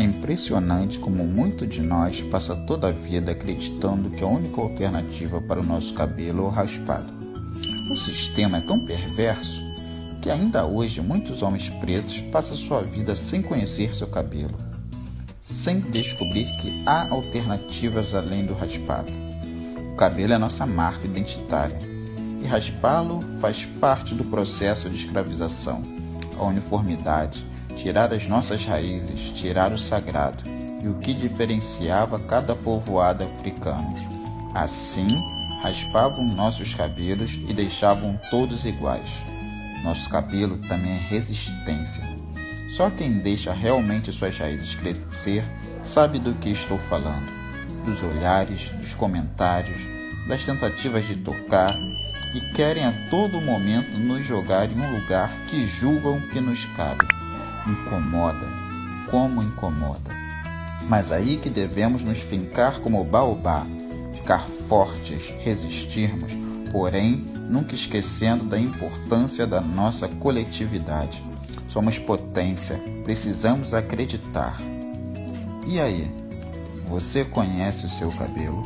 É impressionante como muito de nós passa toda a vida acreditando que a única alternativa para o nosso cabelo é o raspado. O sistema é tão perverso que ainda hoje muitos homens pretos passam sua vida sem conhecer seu cabelo, sem descobrir que há alternativas além do raspado. O cabelo é nossa marca identitária e raspá-lo faz parte do processo de escravização, a uniformidade, tirar as nossas raízes, tirar o sagrado e o que diferenciava cada povoado africano. Assim, raspavam nossos cabelos e deixavam todos iguais. Nosso cabelo também é resistência. Só quem deixa realmente suas raízes crescer sabe do que estou falando. Dos olhares, dos comentários, das tentativas de tocar e querem a todo momento nos jogar em um lugar que julgam que nos cabe. Incomoda, como incomoda. Mas aí que devemos nos fincar como baobá, ficar fortes, resistirmos, porém nunca esquecendo da importância da nossa coletividade. Somos potência, precisamos acreditar. E aí, você conhece o seu cabelo?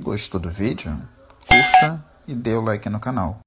Gostou do vídeo? Curta e dê o like no canal.